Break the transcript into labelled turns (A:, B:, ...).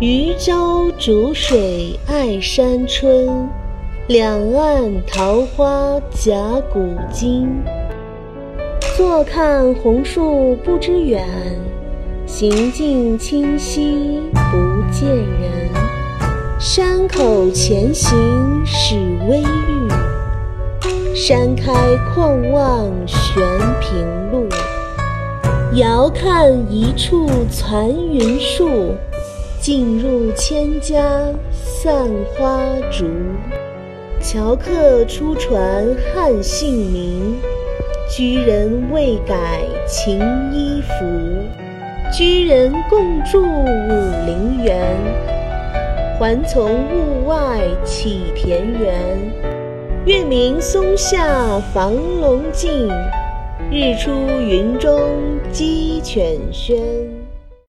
A: 渔舟逐水爱山春，两岸桃花夹古今。坐看红树不知远，行径清溪不见人。山口前行始微欲，山开旷望悬平路。遥看一处残云树。尽入千家散花竹，樵客初传汉姓名，居人未改秦衣服。居人共筑武陵源，还从物外起田园。月明松下房龙静，日出云中鸡犬喧。